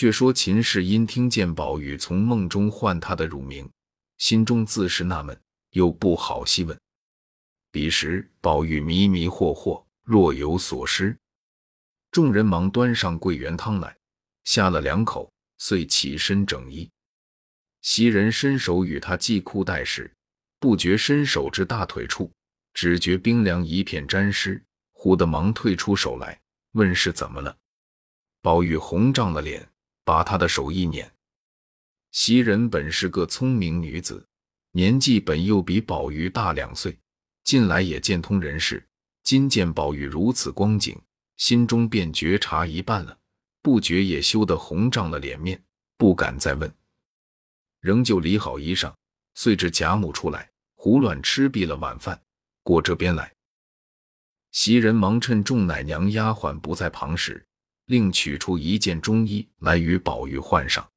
却说秦氏因听见宝玉从梦中唤他的乳名，心中自是纳闷，又不好细问。彼时宝玉迷迷惑惑，若有所失。众人忙端上桂圆汤来，下了两口，遂起身整衣。袭人伸手与他系裤带时，不觉伸手至大腿处，只觉冰凉一片沾湿，忽的忙退出手来，问是怎么了。宝玉红涨了脸，把他的手一捻。袭人本是个聪明女子，年纪本又比宝玉大两岁，近来也见通人事，今见宝玉如此光景，心中便觉察一半了，不觉也羞得红涨了脸面，不敢再问。仍旧理好衣裳，遂至贾母出来，胡乱吃毕了晚饭，过这边来。袭人忙趁众奶娘丫鬟不在旁时，另取出一件中衣来与宝玉换上。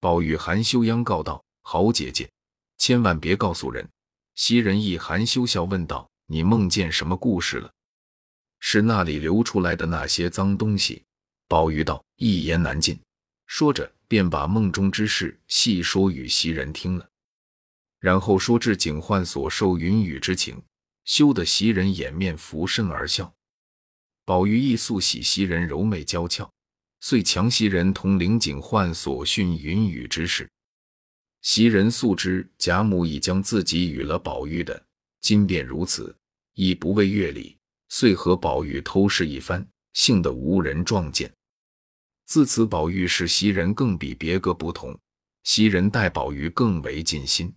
宝玉含羞央告道：“好姐姐，千万别告诉人。”袭人亦含羞笑问道：“你梦见什么故事了？是那里流出来的那些脏东西？”宝玉道：“一言难尽。”说着。便把梦中之事细说与袭人听了，然后说至警幻所受云雨之情，羞得袭人掩面拂身而笑。宝玉亦素喜袭人柔媚娇俏，遂强袭人同领警幻所训云雨之事。袭人素知贾母已将自己与了宝玉的，今便如此，亦不为乐礼，遂和宝玉偷试一番，幸得无人撞见。自此，宝玉使袭人更比别个不同，袭人待宝玉更为尽心。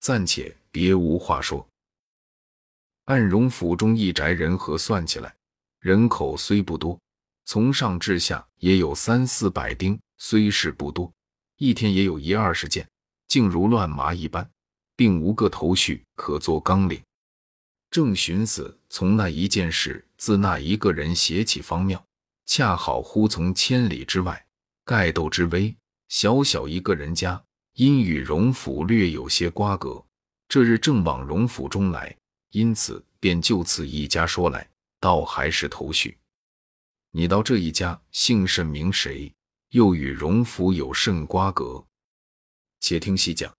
暂且别无话说。按荣府中一宅人和算起来，人口虽不多，从上至下也有三四百丁，虽是不多，一天也有一二十件，竟如乱麻一般，并无个头绪可做纲领。正寻思从那一件事，自那一个人写起方妙。恰好忽从千里之外，盖斗之危，小小一个人家，因与荣府略有些瓜葛。这日正往荣府中来，因此便就此一家说来，倒还是头绪。你到这一家姓甚名谁？又与荣府有甚瓜葛？且听细讲。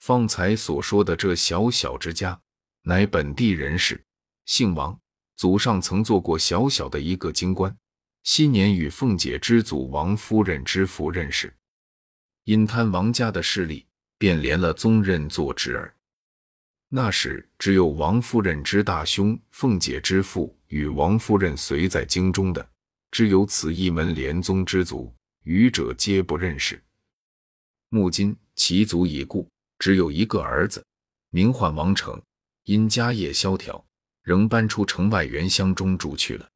方才所说的这小小之家，乃本地人士，姓王。祖上曾做过小小的一个京官，昔年与凤姐之祖王夫人之父认识，因贪王家的势力，便连了宗任做侄儿。那时只有王夫人之大兄凤姐之父与王夫人随在京中的，只有此一门连宗之族，余者皆不认识。目今其族已故，只有一个儿子，名唤王成，因家业萧条。仍搬出城外原乡中住去了。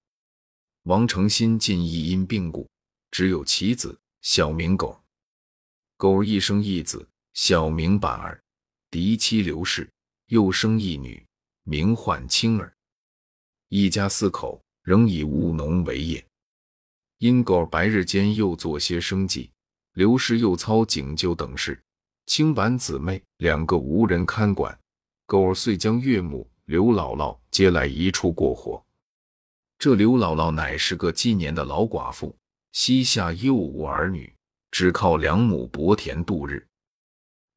王成新近亦因病故，只有其子，小名狗。狗一生一子，小名板儿。嫡妻刘氏又生一女，名唤青儿。一家四口仍以务农为业。因狗白日间又做些生计，刘氏又操警救等事，青板姊妹两个无人看管，狗儿遂将岳母。刘姥姥接来一处过活。这刘姥姥乃是个积年的老寡妇，膝下又无儿女，只靠两亩薄田度日。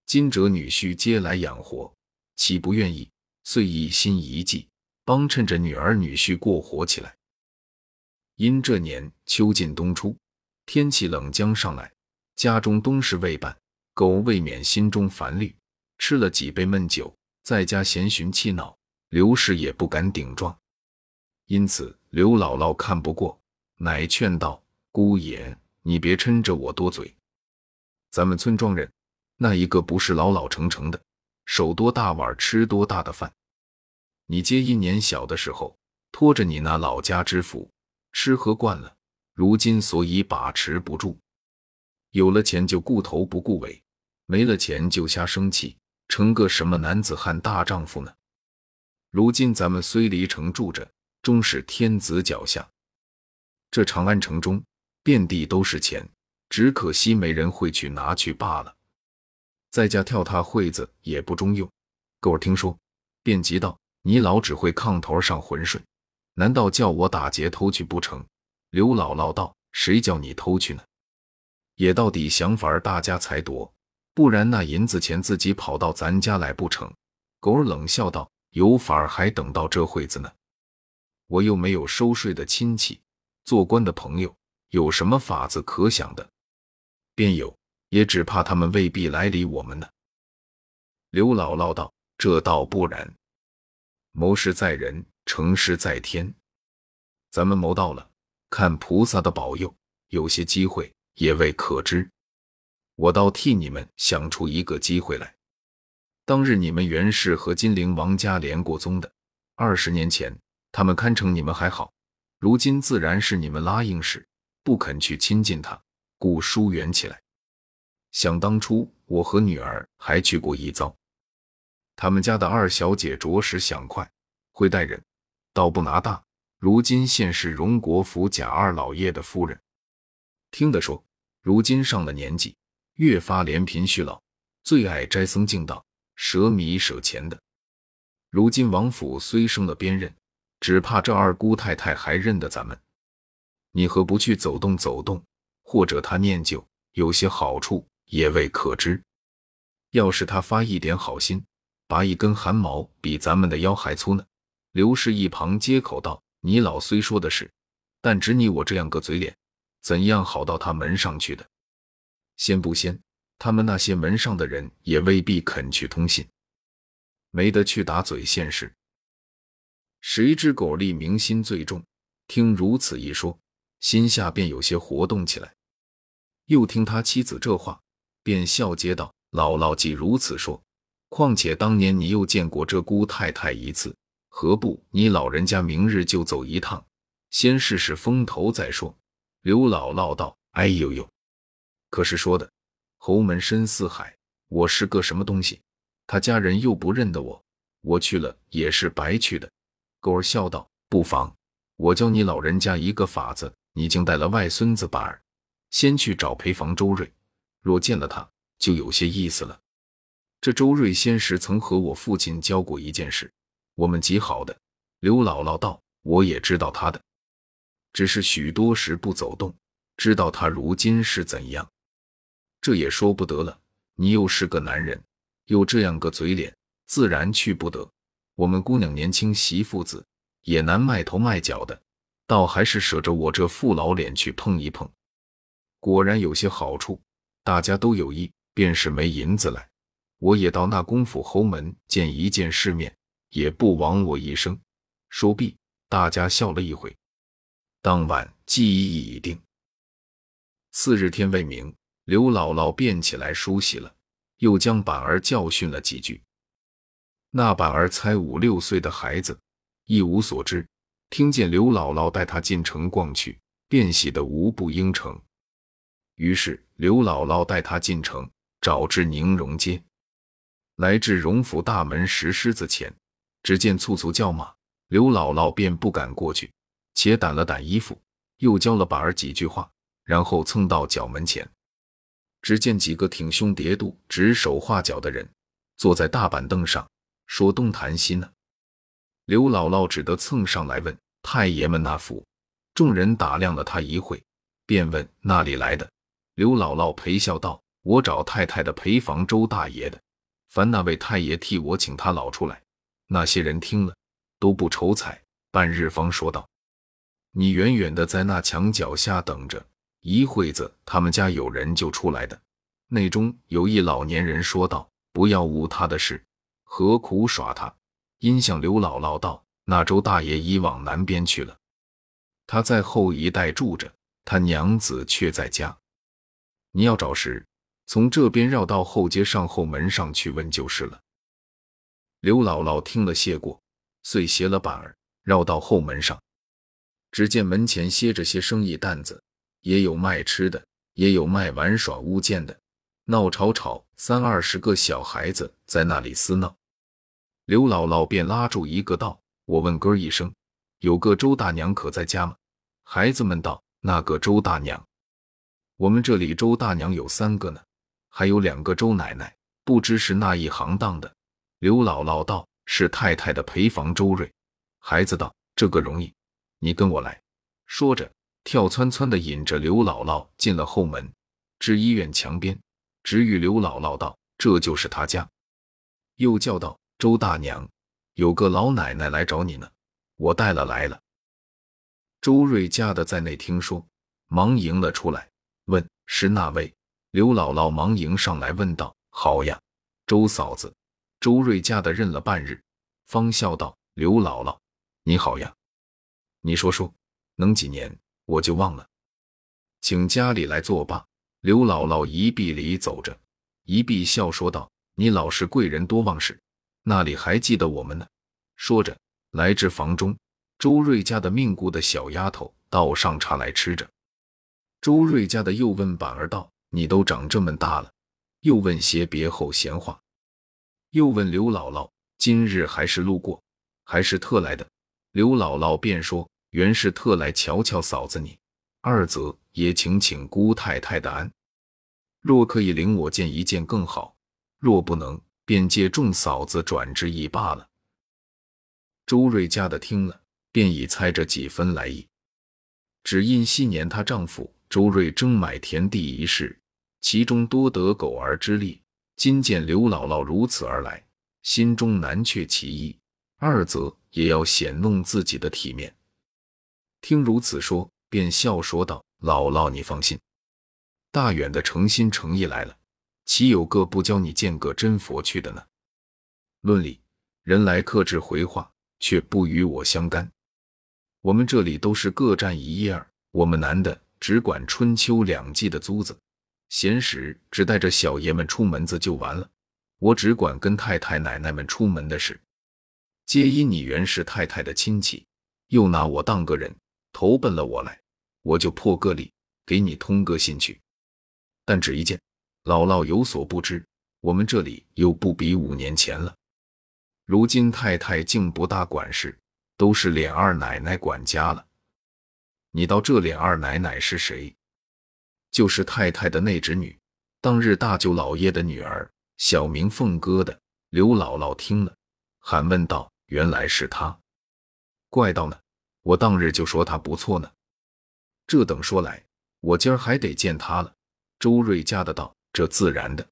今者女婿接来养活，岂不愿意？遂一心一计，帮衬着女儿女婿过活起来。因这年秋尽冬初，天气冷将上来，家中冬事未办，狗未免心中烦虑，吃了几杯闷酒，在家闲寻气恼。刘氏也不敢顶撞，因此刘姥姥看不过，乃劝道：“姑爷，你别抻着我多嘴。咱们村庄人那一个不是老老成成的，手多大碗吃多大的饭。你接一年小的时候，拖着你那老家之福，吃喝惯了，如今所以把持不住。有了钱就顾头不顾尾，没了钱就瞎生气，成个什么男子汉大丈夫呢？”如今咱们虽离城住着，终是天子脚下。这长安城中遍地都是钱，只可惜没人会去拿去罢了。在家跳踏会子也不中用。狗儿听说，便急道：“你老只会炕头上浑睡，难道叫我打劫偷去不成？”刘姥姥道：“谁叫你偷去呢？也到底想法儿大家才夺，不然那银子钱自己跑到咱家来不成？”狗儿冷笑道：“有法儿还等到这会子呢？我又没有收税的亲戚，做官的朋友，有什么法子可想的？便有，也只怕他们未必来理我们呢。”刘姥姥道：“这倒不然，谋事在人，成事在天。咱们谋到了，看菩萨的保佑，有些机会也未可知。我倒替你们想出一个机会来。当日你们原是和金陵王家连过宗的，二十年前他们堪称你们还好，如今自然是你们拉硬使，不肯去亲近他，故疏远起来。想当初我和女儿还去过一遭。”他们家的二小姐着实想快，会待人，倒不拿大。如今现是荣国府贾二老爷的夫人，听得说，如今上了年纪，越发怜贫恤老，最爱斋僧敬道，舍米舍钱的。如今王府虽升了边任，只怕这二姑太太还认得咱们。你何不去走动走动？或者他念旧，有些好处也未可知。要是他发一点好心。拔一根汗毛比咱们的腰还粗呢。刘氏一旁接口道：“你老虽说的是，但只你我这样个嘴脸，怎样好到他门上去的？先不先，他们那些门上的人也未必肯去通信，没得去打嘴现实。谁知狗力明心最重，听如此一说，心下便有些活动起来。又听他妻子这话，便笑接道：‘姥姥既如此说。’况且当年你又见过这姑太太一次，何不你老人家明日就走一趟，先试试风头再说？刘姥姥道：“哎呦呦，可是说的侯门深似海，我是个什么东西？他家人又不认得我，我去了也是白去的。”狗儿笑道：“不妨，我教你老人家一个法子。你竟带了外孙子把儿，先去找陪房周瑞，若见了他，就有些意思了。”这周瑞先时曾和我父亲交过一件事，我们极好的。刘姥姥道：“我也知道他的，只是许多时不走动，知道他如今是怎样，这也说不得了。你又是个男人，又这样个嘴脸，自然去不得。我们姑娘年轻，媳妇子也难卖头卖脚的，倒还是舍着我这副老脸去碰一碰。果然有些好处，大家都有意，便是没银子来。”我也到那公府侯门见一见世面，也不枉我一生。说毕，大家笑了一回。当晚计议已定。次日天未明，刘姥姥便起来梳洗了，又将板儿教训了几句。那板儿才五六岁的孩子，一无所知，听见刘姥姥带他进城逛去，便喜得无不应承。于是刘姥姥带他进城，找至宁荣街。来至荣府大门石狮子前，只见簇簇叫马，刘姥姥便不敢过去，且掸了掸衣服，又教了板儿几句话，然后蹭到角门前，只见几个挺胸叠肚、指手画脚的人坐在大板凳上说东谈西呢。刘姥姥只得蹭上来问太爷们那府。众人打量了他一会，便问那里来的。刘姥姥陪笑道：“我找太太的陪房周大爷的。”烦那位太爷替我请他老出来。那些人听了都不愁彩，半日方说道：“你远远的在那墙脚下等着，一会子他们家有人就出来的。”内中有一老年人说道：“不要误他的事，何苦耍他？”因向刘姥姥道：“那周大爷已往南边去了，他在后一带住着，他娘子却在家。你要找时。”从这边绕到后街上后门上去问就是了。刘姥姥听了谢过，遂携了板儿绕到后门上，只见门前歇着些生意担子，也有卖吃的，也有卖玩耍物件的，闹吵吵，三二十个小孩子在那里厮闹。刘姥姥便拉住一个道：“我问哥一声，有个周大娘可在家吗？”孩子们道：“那个周大娘，我们这里周大娘有三个呢。”还有两个周奶奶，不知是那一行当的。刘姥姥道：“是太太的陪房周瑞。”孩子道：“这个容易，你跟我来。”说着，跳窜窜的引着刘姥姥进了后门，至医院墙边，直与刘姥姥道：“这就是他家。”又叫道：“周大娘，有个老奶奶来找你呢，我带了来了。”周瑞家的在内听说，忙迎了出来，问是那位。刘姥姥忙迎上来问道：“好呀，周嫂子。”周瑞家的认了半日，方笑道：“刘姥姥，你好呀。你说说，能几年我就忘了，请家里来坐罢。”刘姥姥一臂里走着，一臂笑说道：“你老是贵人多忘事，那里还记得我们呢？”说着，来至房中，周瑞家的命姑的小丫头倒上茶来吃着。周瑞家的又问板儿道。你都长这么大了，又问些别后闲话，又问刘姥姥今日还是路过，还是特来的？刘姥姥便说：“原是特来瞧瞧嫂子你，二则也请请姑太太的安。若可以领我见一见更好，若不能，便借众嫂子转之意罢了。”周瑞家的听了，便已猜着几分来意，只因昔年她丈夫周瑞争买田地一事。其中多得狗儿之力，今见刘姥姥如此而来，心中难却其一；二则也要显弄自己的体面。听如此说，便笑说道：“姥姥，你放心，大远的诚心诚意来了，岂有个不教你见个真佛去的呢？论理，人来客至回话，却不与我相干。我们这里都是各占一叶儿，我们男的只管春秋两季的租子。”闲时只带着小爷们出门子就完了，我只管跟太太奶奶们出门的事。皆因你原是太太的亲戚，又拿我当个人，投奔了我来，我就破个例，给你通个信去。但只一件，姥姥有所不知，我们这里又不比五年前了。如今太太竟不大管事，都是脸二奶奶管家了。你道这脸二奶奶是谁？就是太太的内侄女，当日大舅老爷的女儿，小名凤哥的。刘姥姥听了，喊问道：“原来是她，怪道呢！我当日就说她不错呢。这等说来，我今儿还得见她了。”周瑞家的道：“这自然的。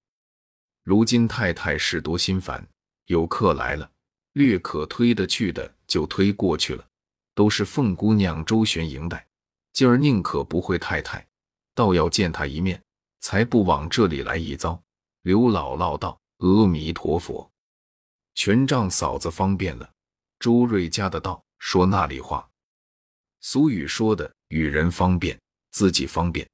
如今太太事多心烦，有客来了，略可推得去的就推过去了，都是凤姑娘周旋迎待。今儿宁可不会太太。”倒要见他一面，才不往这里来一遭。刘姥姥道：“阿弥陀佛，全仗嫂子方便了。”周瑞家的道：“说那里话？俗语说的，与人方便，自己方便。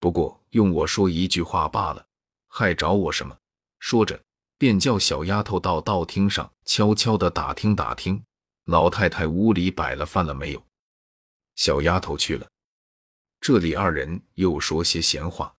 不过用我说一句话罢了，还找我什么？”说着，便叫小丫头到道厅上悄悄的打听打听，老太太屋里摆了饭了没有。小丫头去了。这里二人又说些闲话。